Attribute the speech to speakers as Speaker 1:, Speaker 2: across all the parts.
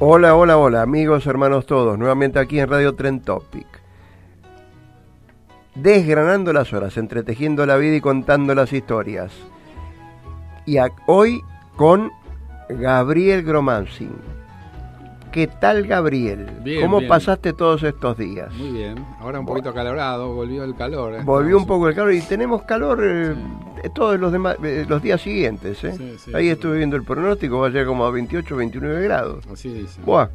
Speaker 1: Hola, hola, hola, amigos, hermanos todos, nuevamente aquí en Radio Tren Topic. Desgranando las horas, entretejiendo la vida y contando las historias. Y hoy con Gabriel Gromansing. ¿Qué tal, Gabriel?
Speaker 2: Bien,
Speaker 1: ¿Cómo
Speaker 2: bien.
Speaker 1: pasaste todos estos días?
Speaker 2: Muy bien, ahora un poquito acalorado, volvió el calor. ¿eh?
Speaker 1: Volvió un poco el calor y tenemos calor eh, todos los, demás, eh, los días siguientes. ¿eh?
Speaker 2: Sí, sí,
Speaker 1: Ahí estuve viendo el pronóstico, va a llegar como a 28, 29 grados.
Speaker 2: Así dice.
Speaker 1: Buah.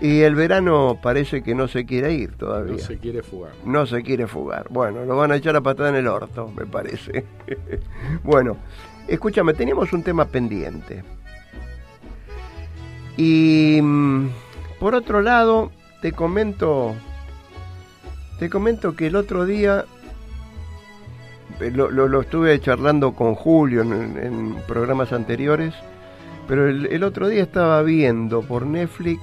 Speaker 1: Y el verano parece que no se quiere ir todavía.
Speaker 2: No se quiere fugar.
Speaker 1: No se quiere fugar. Bueno, lo van a echar a patada en el orto, me parece. bueno, escúchame, teníamos un tema pendiente. Y mm, por otro lado, te comento, te comento que el otro día eh, lo, lo- estuve charlando con Julio en, programas anteriores, pero el, el otro día estaba viendo por Netflix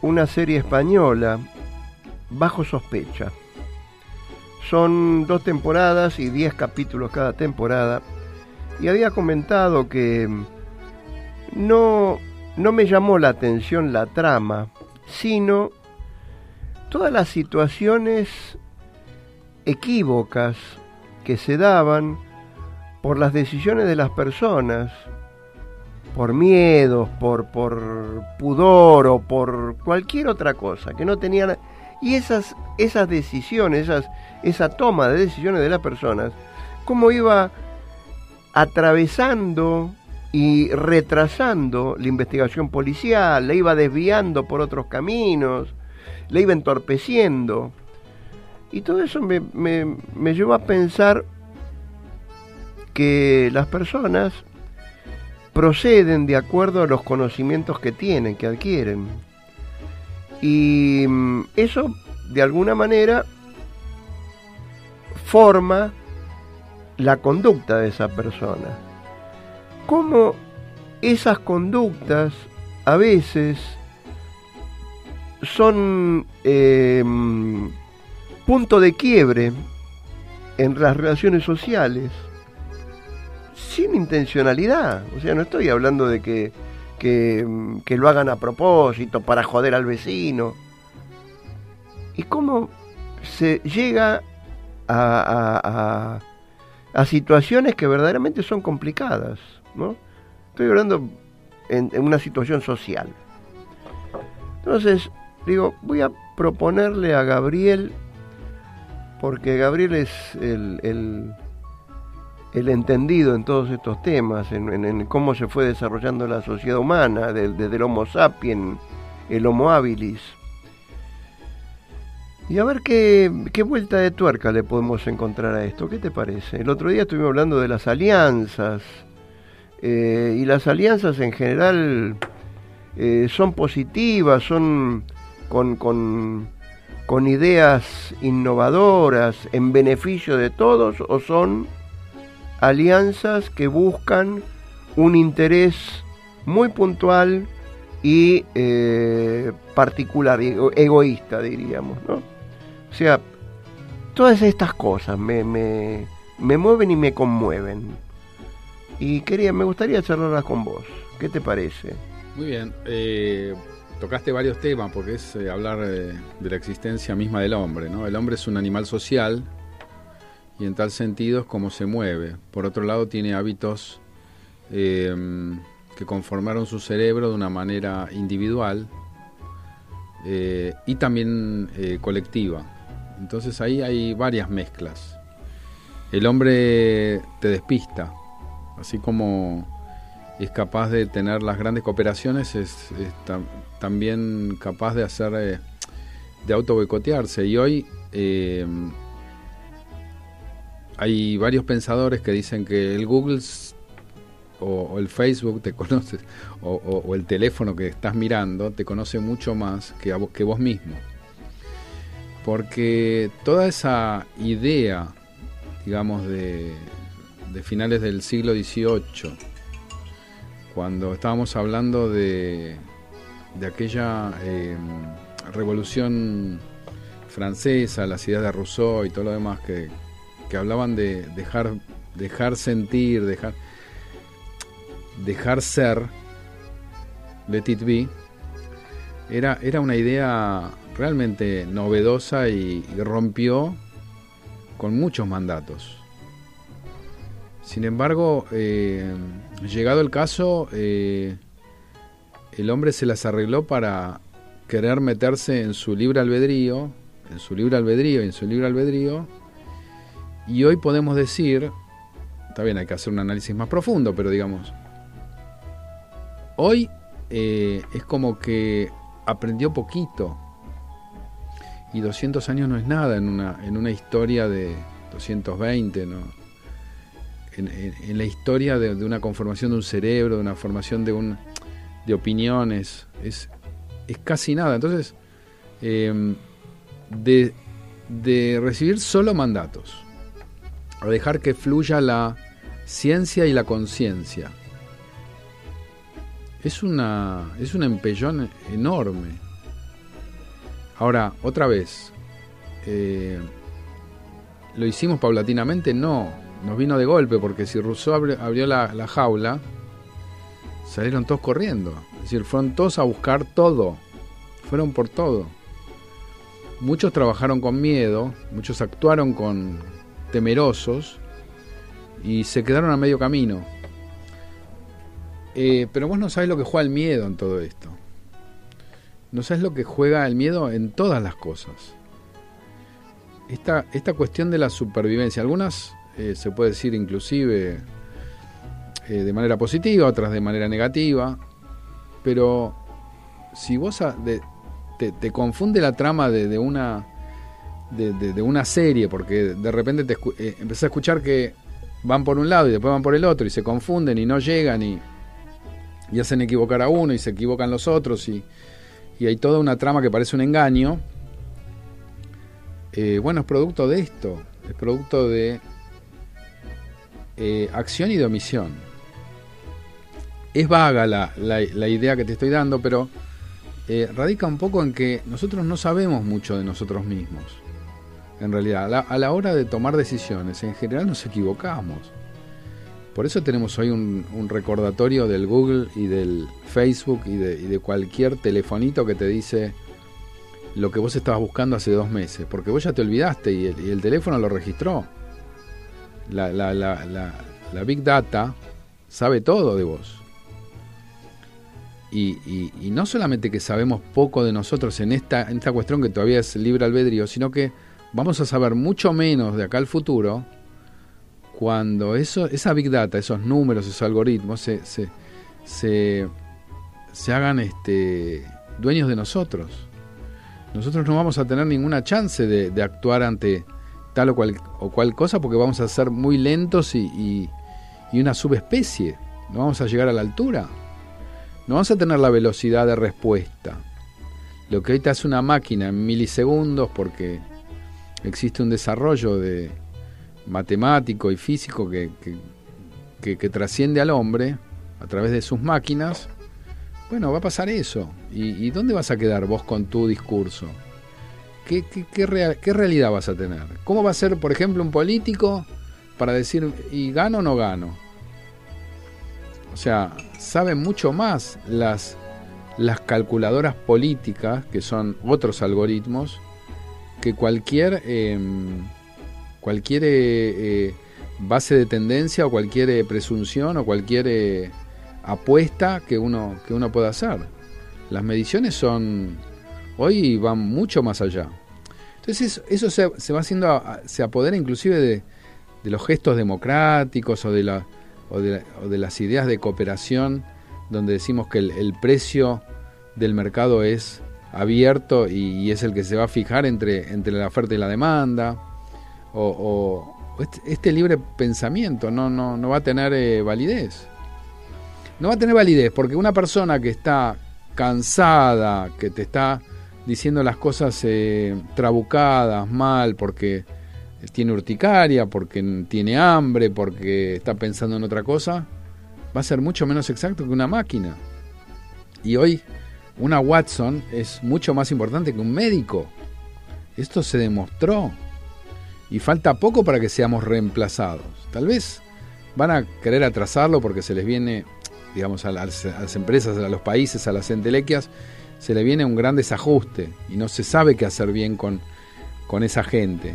Speaker 1: una serie española Bajo sospecha. Son dos temporadas y diez capítulos cada temporada. Y había comentado que no, no me llamó la atención la trama, sino todas las situaciones equívocas que se daban por las decisiones de las personas, por miedos, por, por pudor o por cualquier otra cosa, que no tenían... Y esas, esas decisiones, esas, esa toma de decisiones de las personas, cómo iba atravesando y retrasando la investigación policial, la iba desviando por otros caminos, la iba entorpeciendo. Y todo eso me, me, me llevó a pensar que las personas proceden de acuerdo a los conocimientos que tienen, que adquieren. Y mm, eso, de alguna manera, forma la conducta de esa persona. Cómo esas conductas a veces son eh, punto de quiebre en las relaciones sociales sin intencionalidad. O sea, no estoy hablando de que, que, lo hagan a propósito para joder al vecino. Y cómo se llega a- a situaciones que verdaderamente son complicadas. ¿No? Estoy hablando en, una situación social. Entonces, digo, voy a proponerle a Gabriel, porque Gabriel es el, entendido en todos estos temas, en, cómo se fue desarrollando la sociedad humana, desde el Homo sapiens, el Homo habilis. Y a ver qué, qué vuelta de tuerca le podemos encontrar a esto. ¿Qué te parece? El otro día estuvimos hablando de las alianzas. Eh, y las alianzas en general eh, son positivas, son con, con- ideas innovadoras en beneficio de todos o son alianzas que buscan un interés muy puntual y eh, particular, egoísta, diríamos, ¿no? O sea, todas estas cosas me, me, me mueven y me conmueven. Y quería, me gustaría charlarlas con vos. ¿Qué te parece?
Speaker 2: Muy bien. Eh, tocaste varios temas porque es eh, hablar de la existencia misma del hombre, ¿no? El hombre es un animal social y en tal sentido es como se mueve. Por otro lado, tiene hábitos que conformaron su cerebro de una manera individual eh, y también eh, colectiva. Entonces ahí hay varias mezclas. El hombre te despista, así como es capaz de tener las grandes cooperaciones, es, también capaz de hacer, eh, de auto boicotearse. Y hoy hay varios pensadores que dicen que el Google o, el Facebook te conoce, o, el teléfono que estás mirando te conoce mucho más que, vos, que vos mismo. Porque toda esa idea, digamos, de, finales del siglo XVIII, cuando estábamos hablando de, de aquella em, revolución francesa, las ideas de Rousseau y todo lo demás que, que hablaban de dejar, dejar sentir, dejar dejar ser, let it era, era una idea realmente novedosa y, rompió con muchos mandatos. Sin embargo, eh, llegado el caso, eh, el hombre se las arregló para querer meterse en su libre albedrío, en su libre albedrío, en su libre albedrío, y hoy podemos decir, está bien, hay que hacer un análisis más profundo, pero digamos, Hoy eh, es como que aprendió poquito. Y 200 años no es nada en una, en una historia de 220, ¿no? En, la historia de, una conformación de un cerebro, de una formación de, un, de opiniones, es, es casi nada. Entonces, em, de, de recibir solo mandatos, a dejar que fluya la ciencia y la conciencia es una es un empellón enorme. Ahora, otra vez, eh, ¿lo hicimos paulatinamente? No, nos vino de golpe, porque si Rousseau abrió, la, la, jaula, salieron todos corriendo. Es decir, fueron todos a buscar todo, fueron por todo. Muchos trabajaron con miedo, muchos actuaron con temerosos y se quedaron a medio camino. Eh, pero vos no sabes lo que juega el miedo en todo esto. No sabes lo que juega el miedo en todas las cosas. Esta, esta cuestión de la supervivencia, algunas eh, se puede decir inclusive eh, de manera positiva, otras de manera negativa, pero si vos te, confunde la trama de, una de, una serie, porque de repente te empezás a escuchar que van por un lado y después van por el otro y se confunden y no llegan y y hacen equivocar a uno y se equivocan los otros y, hay toda una trama que parece un engaño. Eh, bueno, es producto de esto, es producto de eh, acción y de omisión. Es vaga la, la, idea que te estoy dando, pero eh, radica un poco en que nosotros no sabemos mucho de nosotros mismos. En realidad, a la hora de tomar decisiones, en general nos equivocamos. Por eso tenemos hoy un, recordatorio del Google y del Facebook y de, cualquier telefonito que te dice lo que vos estabas buscando hace dos meses, porque vos ya te olvidaste y el, teléfono lo registró. La, Big Data sabe todo de vos. Y, no solamente que sabemos poco de nosotros en esta, esta cuestión que todavía es libre albedrío, sino que vamos a saber mucho menos de acá al futuro cuando esa big data, esos números, esos algoritmos se, se, se, hagan este, dueños de nosotros. Nosotros no vamos a tener ninguna chance de, actuar ante tal o cual, o cual cosa porque vamos a ser muy lentos y, y, una subespecie. No vamos a llegar a la altura. No vamos a tener la velocidad de respuesta. Lo que ahorita hace una máquina en milisegundos porque existe un desarrollo de, matemático y físico que, que, trasciende al hombre, a través de sus máquinas, bueno, va a pasar eso. ¿Y, dónde vas a quedar vos con tu discurso? ¿Qué, qué, realidad vas a tener? ¿Cómo va a ser, por ejemplo, un político para decir, ¿y gano o no gano? O sea, saben mucho más las, las calculadoras políticas, que son otros algoritmos, que cualquier, em, cualquier eh, eh, base de tendencia o cualquier eh, presunción o cualquier apuesta que uno, que uno pueda hacer. Las mediciones son, hoy van mucho más allá. Entonces eso, se, va haciendo, se apodera inclusive de, los gestos democráticos o de, las ideas de cooperación, donde decimos que el, precio del mercado es abierto y, es el que se va a fijar entre, entre la oferta y la demanda. O, este, este, libre pensamiento no, no, no va a tener eh, validez. No va a tener validez porque una persona que está cansada, que te está diciendo las cosas eh, trabucadas, mal, porque tiene urticaria, porque tiene hambre, porque está pensando en otra cosa, va a ser mucho menos exacto que una máquina. Y hoy una Watson es mucho más importante que un médico. Esto se demostró. Y falta poco para que seamos reemplazados. Tal vez van a querer atrasarlo porque se les viene digamos, a las, empresas, a los países, a las entelequias, se le viene un gran desajuste y no se sabe qué hacer bien con, con esa gente.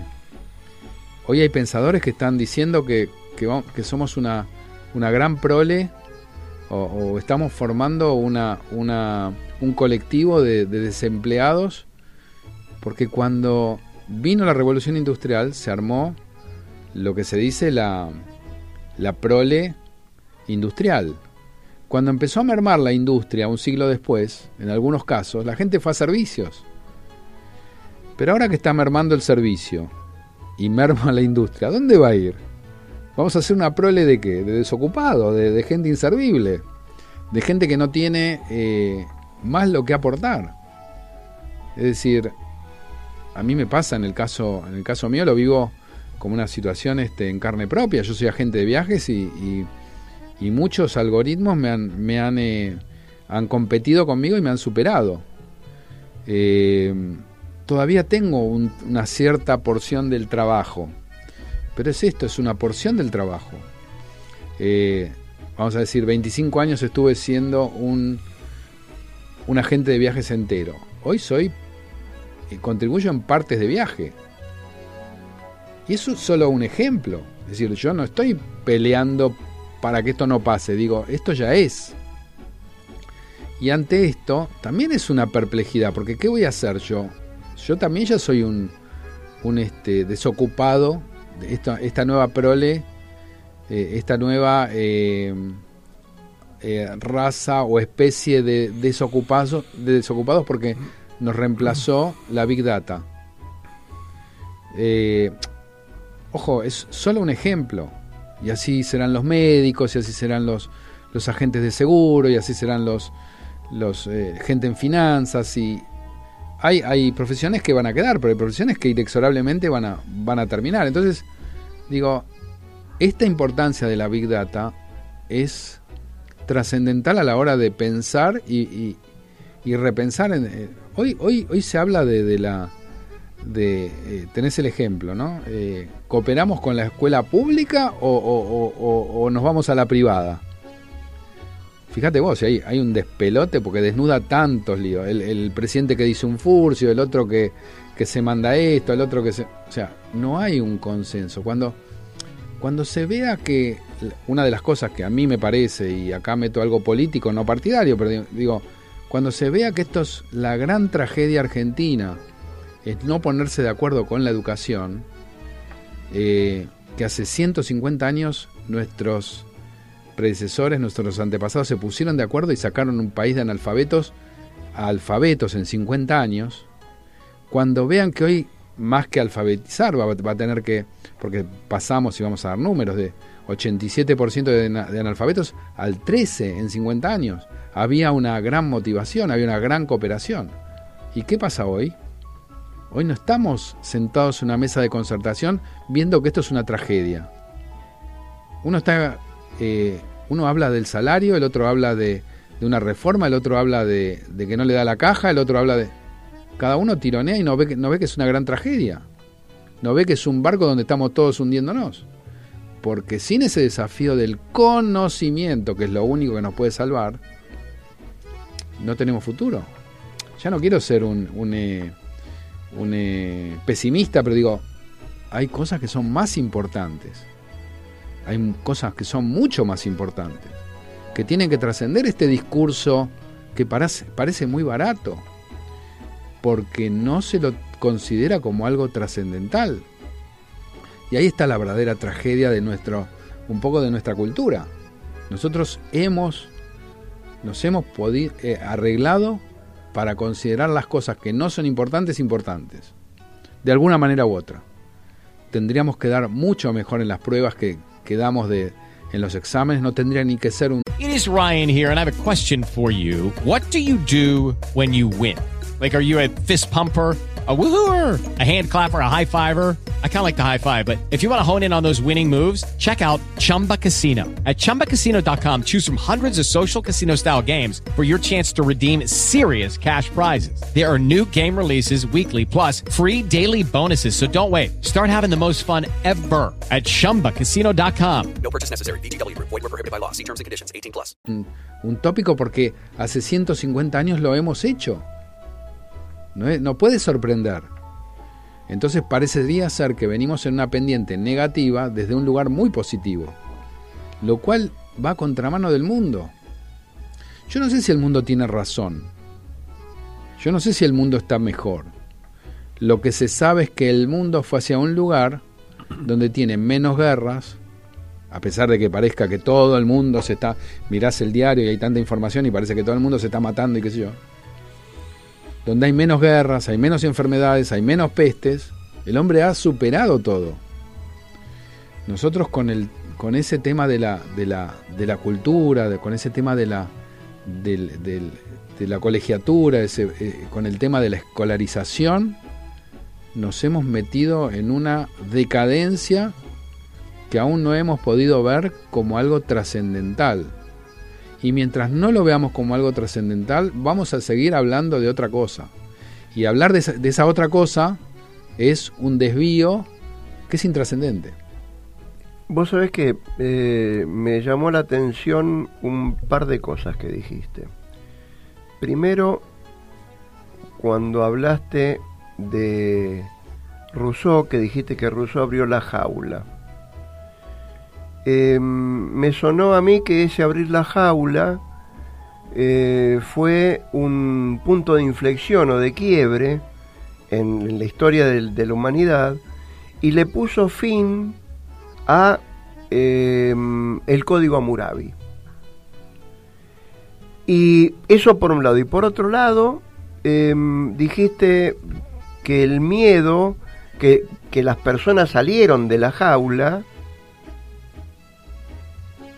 Speaker 2: Hoy hay pensadores que están diciendo que, que, somos una, una, gran prole o, estamos formando una, una, un colectivo de, de, desempleados porque cuando vino la revolución industrial se armó lo que se dice la, la prole industrial. Cuando empezó a mermar la industria un siglo después, en algunos casos, la gente fue a servicios. Pero ahora que está mermando el servicio y merma la industria, ¿dónde va a ir? Vamos a hacer una prole de qué? De desocupado, de, gente inservible, de gente que no tiene eh, más lo que aportar. Es decir, a mí me pasa en el caso, en el caso mío, lo vivo como una situación este, en carne propia. Yo soy agente de viajes y y muchos algoritmos me han, me han, eh, han competido conmigo y me han superado. Eh, todavía tengo una cierta porción del trabajo, pero es esto, es una porción del trabajo. Eh, vamos a decir, 25 años estuve siendo un, un agente de viajes entero. Hoy soy, contribuyo en partes de viaje. Y eso es solo un ejemplo. Es decir, yo no estoy peleando para que esto no pase. Digo, esto ya es. Y ante esto también es una perplejidad, porque ¿qué voy a hacer yo? Yo también ya soy un, un este, desocupado, de esta, esta nueva prole, eh, esta nueva eh, eh, raza o especie de de desocupados porque nos reemplazó la Big Data. ojo, es solo un ejemplo. Y así serán los médicos, y así serán los, los agentes de seguro, y así serán los, los eh, gente en finanzas. Y hay, hay profesiones que van a quedar, pero hay profesiones que inexorablemente van a, van a terminar. Entonces, digo, esta importancia de la Big Data es trascendental a la hora de pensar y, y, repensar. En, eh, hoy, hoy, hoy se habla de la de, eh, tenés el ejemplo, ¿no? Eh, ¿Cooperamos con la escuela pública o, nos vamos a la privada? Fíjate vos, hay, hay un despelote porque desnuda tantos líos. El, presidente que dice un furcio, el otro que, que, se manda esto, el otro que se... O sea, no hay un consenso. Cuando, cuando se vea que una de las cosas que a mí me parece, y acá meto algo político, no partidario, pero digo, cuando se vea que esto es la gran tragedia argentina, es no ponerse de acuerdo con la educación, eh, que hace 150 años nuestros predecesores, nuestros antepasados se pusieron de acuerdo y sacaron un país de analfabetos a alfabetos en 50 años, cuando vean que hoy más que alfabetizar va, a tener que, porque pasamos y vamos a dar números de 87% de, de analfabetos al 13 en 50 años, había una gran motivación, había una gran cooperación. ¿Y qué pasa hoy? Hoy no estamos sentados en una mesa de concertación viendo que esto es una tragedia. Uno está eh, Uno habla del salario, el otro habla de, una reforma, el otro habla de, que no le da la caja, el otro habla de... Cada uno tironea y no ve, no ve que es una gran tragedia. No ve que es un barco donde estamos todos hundiéndonos. Porque sin ese desafío del conocimiento, que es lo único que nos puede salvar, no tenemos futuro. Ya no quiero ser un, un, eh, un eh, pesimista, pero digo, hay cosas que son más importantes. Hay cosas que son mucho más importantes. Que tienen que trascender este discurso que parece, parece muy barato. Porque no se lo considera como algo trascendental. Y ahí está la verdadera tragedia de nuestro, un poco de nuestra cultura. Nosotros hemos, nos hemos eh, arreglado para considerar las cosas que no son importantes importantes, de alguna manera u otra. Tendríamos que dar mucho mejor en las pruebas que, que damos de, en los exámenes, no tendría ni que ser un...
Speaker 3: It is Ryan here and I have a question for you. What do you do when you win? Like, are you a fist pumper? a woohooer, a hand clapper, a high fiver. I kind of like the high five, but if you want to hone in on those winning moves, check out Chumba Casino. At ChumbaCasino.com, choose from hundreds of social casino style games for your chance to redeem serious cash prizes. There are new game releases weekly, plus free daily bonuses. So don't wait. Start having the most fun ever at ChumbaCasino.com.
Speaker 4: No purchase necessary. BGW. Void were prohibited by law. See terms and conditions. 18 plus.
Speaker 2: Un, un tópico porque hace 150 años lo hemos hecho. No, es, no puede sorprender. Entonces parecería ser que venimos en una pendiente negativa desde un lugar muy positivo, lo cual va a contramano del mundo. Yo no sé si el mundo tiene razón. Yo no sé si el mundo está mejor. Lo que se sabe es que el mundo fue hacia un lugar donde tiene menos guerras, a pesar de que parezca que todo el mundo se está, mirás el diario y hay tanta información y parece que todo el mundo se está matando y qué sé yo donde hay menos guerras, hay menos enfermedades, hay menos pestes, el hombre ha superado todo. Nosotros con, el, con ese tema de la, de la, de la cultura, con ese tema de la, de la colegiatura, ese, eh, con el tema de la escolarización, nos hemos metido en una decadencia que aún no hemos podido ver como algo trascendental. Y mientras no lo veamos como algo trascendental, vamos a seguir hablando de otra cosa. Y hablar de esa, otra cosa es un desvío que es intrascendente.
Speaker 1: Vos sabés que eh, me llamó la atención un par de cosas que dijiste. Primero, cuando hablaste de Rousseau, que dijiste que Rousseau abrió la jaula. Eh, me sonó a mí que ese abrir la jaula eh, fue un punto de inflexión o de quiebre en, la historia de, la humanidad y le puso fin a eh, el código Hammurabi. Y eso por un lado. Y por otro lado, dijiste que el miedo, que las personas salieron de la jaula,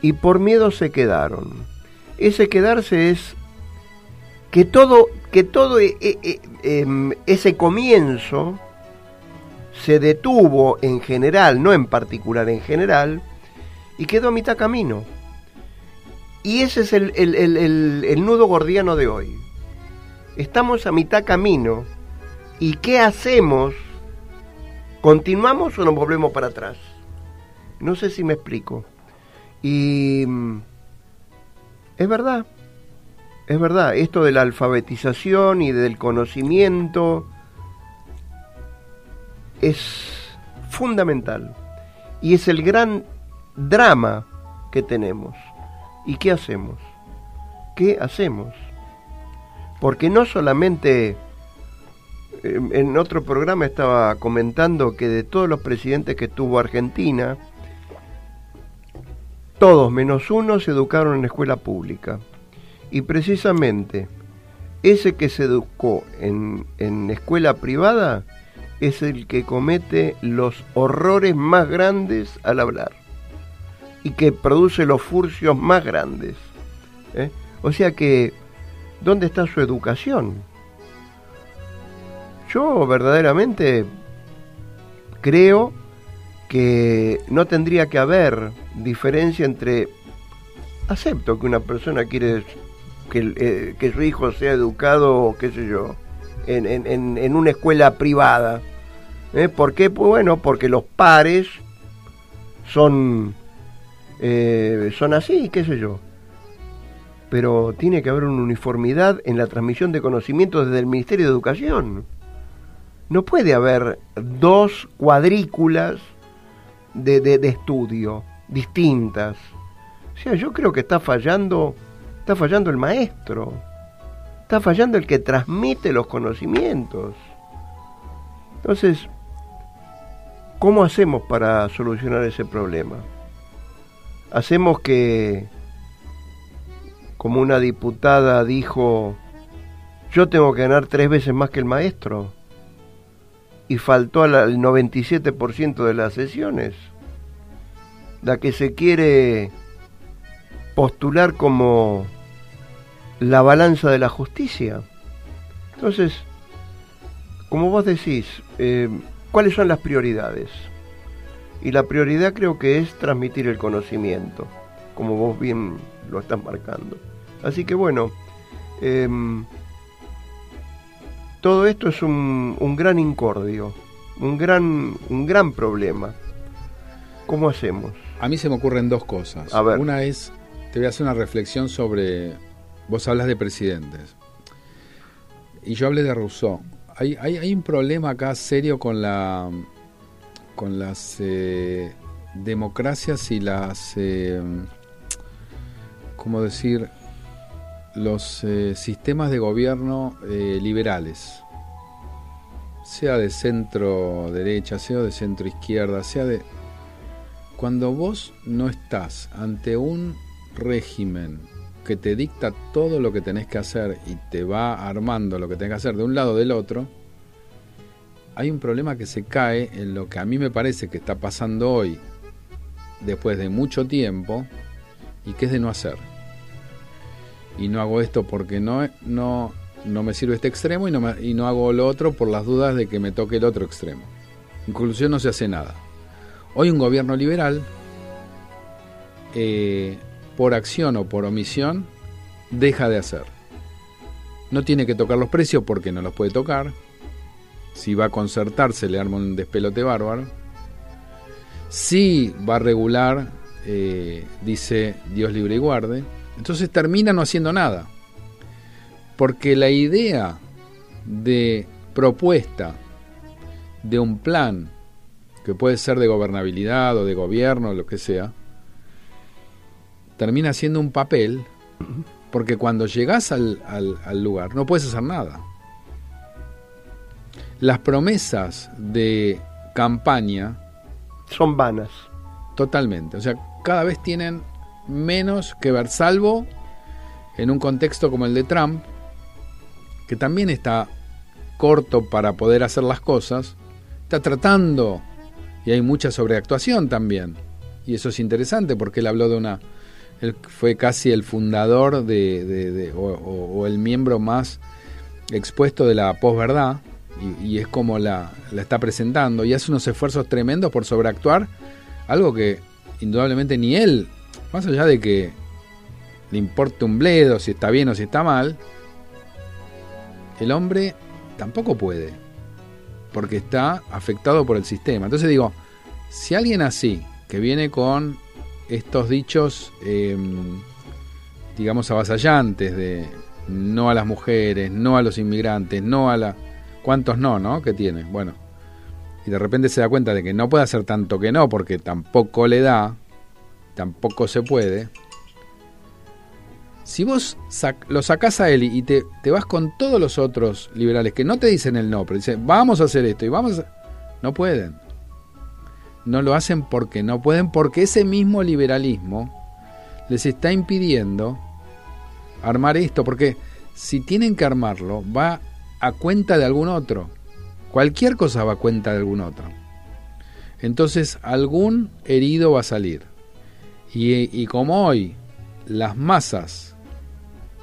Speaker 1: y por miedo se quedaron. Ese quedarse es que todo, que todo e, e, e, ese comienzo se detuvo en general, no en particular, en general, y quedó a mitad camino. Y ese es el, el, el, el, nudo gordiano de hoy. Estamos a mitad camino. ¿Y qué hacemos? ¿Continuamos o nos volvemos para atrás? No sé si me explico. Y es verdad, es verdad, esto de la alfabetización y del conocimiento es fundamental y es el gran drama que tenemos. ¿Y qué hacemos? ¿Qué hacemos? Porque no solamente en otro programa estaba comentando que de todos los presidentes que tuvo Argentina, todos menos uno se educaron en escuela pública. Y precisamente ese que se educó en, en, escuela privada es el que comete los horrores más grandes al hablar y que produce los furcios más grandes. ¿eh? O sea que, ¿dónde está su educación? Yo verdaderamente creo que no tendría que haber diferencia entre acepto que una persona quiere que, eh, que su hijo sea educado, qué sé yo, en, en- en- una escuela privada. ¿Eh? ¿Por qué? Pues bueno, porque los pares son, eh, son así, qué sé yo. Pero tiene que haber una uniformidad en la transmisión de conocimientos desde el Ministerio de Educación. No puede haber dos cuadrículas de, de- de estudio distintas. O sea, yo creo que está fallando, está fallando el maestro, está fallando el que transmite los conocimientos. Entonces, ¿cómo hacemos para solucionar ese problema? Hacemos que, como una diputada dijo, yo tengo que ganar tres veces más que el maestro, y faltó al al 97% de las sesiones. La que se quiere postular como la balanza de la justicia. Entonces, como vos decís, eh, ¿cuáles son las prioridades? Y la prioridad creo que es transmitir el conocimiento, como vos bien lo estás marcando. Así que bueno, em, todo esto es un, un gran incordio, un gran, un gran problema. ¿Cómo hacemos?
Speaker 2: A mí se me ocurren dos cosas.
Speaker 1: A ver.
Speaker 2: Una es, te voy a hacer una reflexión sobre, vos hablas de presidentes. Y yo hablé de Rousseau. Hay, hay, hay un problema acá serio con la con las eh, democracias y las eh, ¿cómo decir? Los eh, sistemas de gobierno eh, liberales, sea de centro derecha, sea de centro izquierda, sea de... Cuando vos no estás ante un régimen que te dicta todo lo que tenés que hacer y te va armando lo que tenés que hacer de un lado o del otro, hay un problema que se cae en lo que a mí me parece que está pasando hoy, después de mucho tiempo, y que es de no hacer y no hago esto porque no, no, no me sirve este extremo y no, y no hago lo otro por las dudas de que me toque el otro extremo. En conclusión, no se hace nada. Hoy un gobierno liberal, eh, por acción o por omisión, deja de hacer. No tiene que tocar los precios porque no los puede tocar. Si va a concertarse, le arma un despelote bárbaro. Si va a regular, eh, dice Dios libre y guarde. Entonces termina no haciendo nada. Porque la idea de propuesta de un plan que puede ser de gobernabilidad o de gobierno, lo que sea, termina siendo un papel porque cuando llegas al, al- al lugar no puedes hacer nada. Las promesas de campaña
Speaker 1: Son vanas.
Speaker 2: Totalmente. O sea, cada vez tienen menos que ver, salvo en un contexto como el de Trump, que también está corto para poder hacer las cosas, está tratando, y hay mucha sobreactuación también. Y eso es interesante porque él habló de una... Él fue casi el fundador de, o el miembro más expuesto de la posverdad, y, y es como la, la está presentando, y hace unos esfuerzos tremendos por sobreactuar algo que indudablemente ni él, más allá de que le importe un bledo si está bien o si está mal, el hombre tampoco puede, porque está afectado por el sistema. Entonces digo, si alguien así, que viene con estos dichos, eh, digamos, avasallantes de no a las mujeres, no a los inmigrantes, no a la... ¿Cuántos no, no? Que tiene. Bueno, y de repente se da cuenta de que no puede hacer tanto que no, porque tampoco le da, tampoco se puede. Si vos lo sacás a él y te, te vas con todos los otros liberales que no te dicen el no, pero dicen vamos a hacer esto y vamos a... No pueden. No lo hacen porque no pueden, porque ese mismo liberalismo les está impidiendo armar esto, porque si tienen que armarlo, va a cuenta de algún otro. Cualquier cosa va a cuenta de algún otro. Entonces algún herido va a salir. Y, como hoy las masas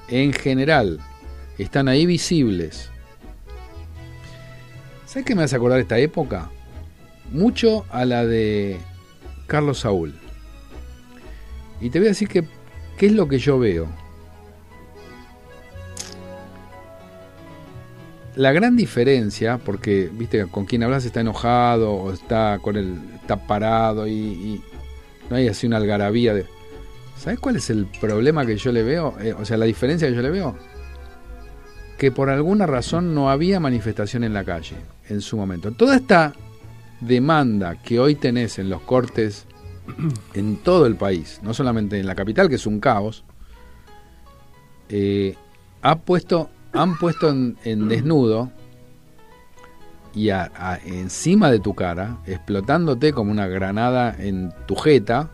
Speaker 2: en general están ahí visibles. ¿Sabes qué me hace acordar esta época? Mucho a la de Carlos Saúl. Y te voy a decir que ¿Qué es lo que yo veo? La gran diferencia, porque viste con quien hablas está enojado o está con el está parado y no hay así una algarabía de. ¿Sabes cuál es el problema que yo le veo? Eh, o sea, la diferencia que yo le veo. Que por alguna razón no había manifestación en la calle en su momento. Toda esta demanda que hoy tenés en los cortes en todo el país, no solamente en la capital, que es un caos, eh, ha puesto, han puesto en, en desnudo y a- encima de tu cara, explotándote como una granada en tu jeta,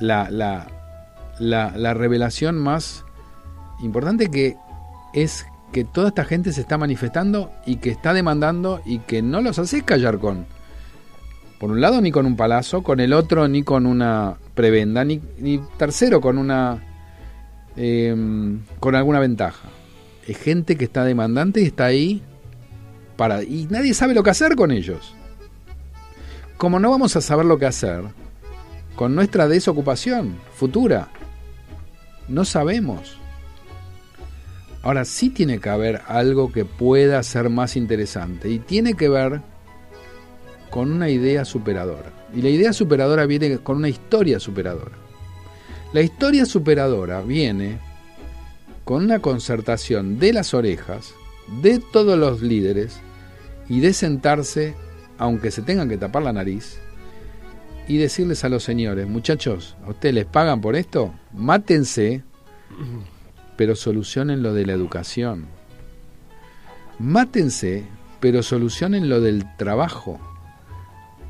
Speaker 2: la, la, la, la revelación más importante que es que toda esta gente se está manifestando y que está demandando y que no los haces callar con, por un lado ni con un palazo, con el otro ni con una prebenda, ni, ni tercero con una, em, con alguna ventaja. Es gente que está demandante y está ahí para, y nadie sabe lo que hacer con ellos. Como no vamos a saber lo que hacer con nuestra desocupación futura, no sabemos. Ahora sí tiene que haber algo que pueda ser más interesante y tiene que ver con una idea superadora. Y la idea superadora viene con una historia superadora. La historia superadora viene con una concertación de las orejas de todos los líderes y de sentarse, aunque se tengan que tapar la nariz, y decirles a los señores, muchachos, ¿a ustedes les pagan por esto? Mátense, pero solucionen lo de la educación. Mátense, pero solucionen lo del trabajo.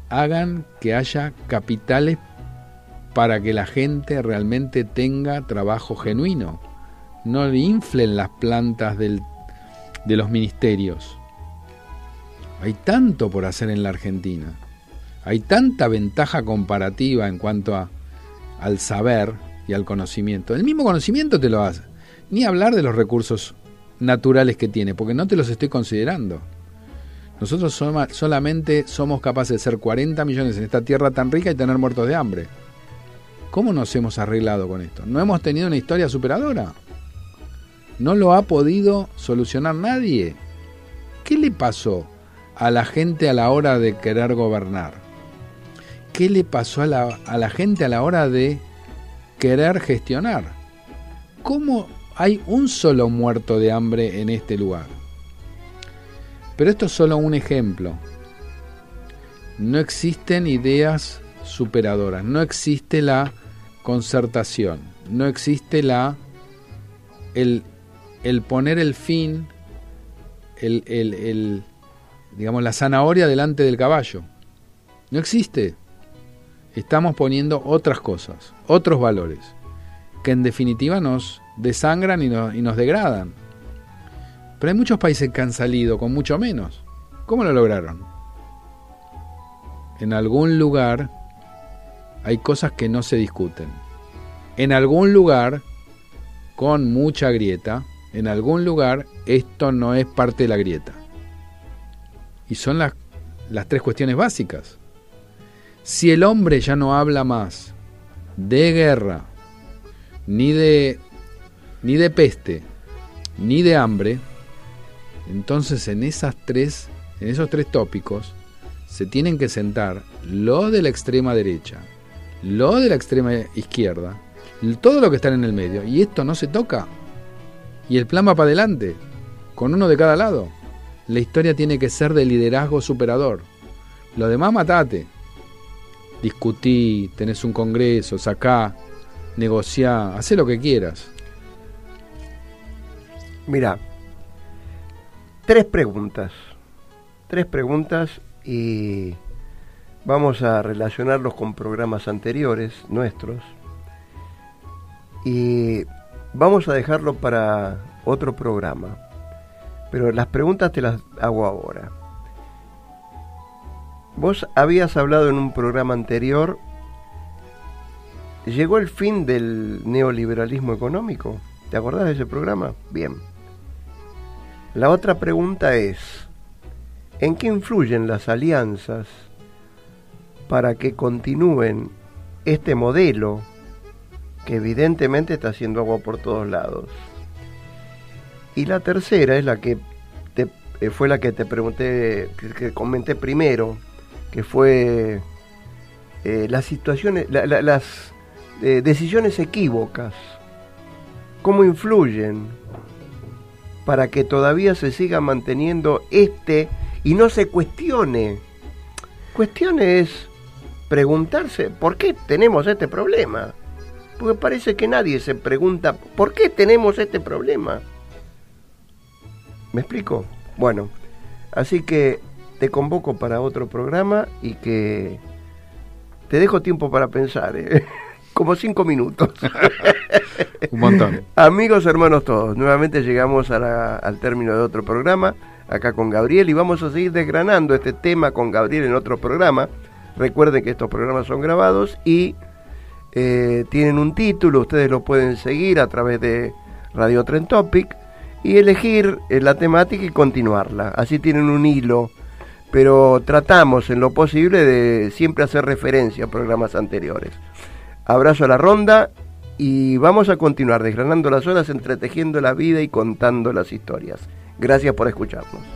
Speaker 2: Hagan que haya capitales para que la gente realmente tenga trabajo genuino. No le inflen las plantas de los ministerios. Hay tanto por hacer en la Argentina. Hay tanta ventaja comparativa en cuanto a, al saber y al conocimiento. El mismo conocimiento te lo hace. Ni hablar de los recursos naturales que tiene, porque no te los estoy considerando. Nosotros solamente somos capaces de ser 40 millones en esta tierra tan rica y tener muertos de hambre. ¿Cómo nos hemos arreglado con esto? No hemos tenido una historia superadora. No lo ha podido solucionar nadie. ¿Qué le pasó a la gente a la hora de querer gobernar? ¿Qué le pasó a la, a la gente a la hora de querer gestionar? ¿Cómo hay un solo muerto de hambre en este lugar? Pero esto es solo un ejemplo. No existen ideas superadoras, no existe la concertación, no existe la el, el poner el fin, el, el, el, digamos la zanahoria delante del caballo. No existe. Estamos poniendo otras cosas, otros valores, que en definitiva nos desangran y nos, y nos degradan. Pero hay muchos países que han salido con mucho menos. ¿Cómo lo lograron? En algún lugar hay cosas que no se discuten. En algún lugar, con mucha grieta, en algún lugar esto no es parte de la grieta. Y son las, las tres cuestiones básicas. Si el hombre ya no habla más de guerra, ni de, ni de peste, ni de hambre, entonces en esas tres, en esos tres tópicos, se tienen que sentar lo de la extrema derecha, lo de la extrema izquierda, todo lo que está en el medio, y esto no se toca. Y el plan va para adelante, con uno de cada lado. La historia tiene que ser de liderazgo superador. Lo demás matate. Discutí, tenés un congreso, sacá, negociá, hacé lo que quieras.
Speaker 1: Mira, tres preguntas. Tres preguntas y vamos a relacionarlos con programas anteriores nuestros. Y vamos a dejarlo para otro programa. Pero las preguntas te las hago ahora. Vos habías hablado en un programa anterior, ¿llegó el fin del neoliberalismo económico? ¿Te acordás de ese programa? Bien. La otra pregunta es, ¿en qué influyen las alianzas para que continúen este modelo que evidentemente está haciendo agua por todos lados. Y la tercera es la que te, eh, fue la que te pregunté, que, comenté primero, que fue eh, las situaciones, la- la- las eh, decisiones equívocas, cómo influyen para que todavía se siga manteniendo este y no se cuestione. Cuestione es preguntarse por qué tenemos este problema. Porque parece que nadie se pregunta por qué tenemos este problema. ¿Me explico? Bueno, así que te convoco para otro programa y que te dejo tiempo para pensar, ¿eh? como cinco minutos.
Speaker 2: Un montón.
Speaker 1: Amigos, hermanos todos, nuevamente llegamos a la- al término de otro programa, acá con Gabriel, y vamos a seguir desgranando este tema con Gabriel en otro programa. Recuerden que estos programas son grabados y eh, tienen un título, ustedes lo pueden seguir a través de Radio Trend Topic y elegir eh, la temática y continuarla. Así tienen un hilo, pero tratamos en lo posible de siempre hacer referencia a programas anteriores. Abrazo a la ronda y vamos a continuar desgranando las horas, entretejiendo la vida y contando las historias. Gracias por escucharnos.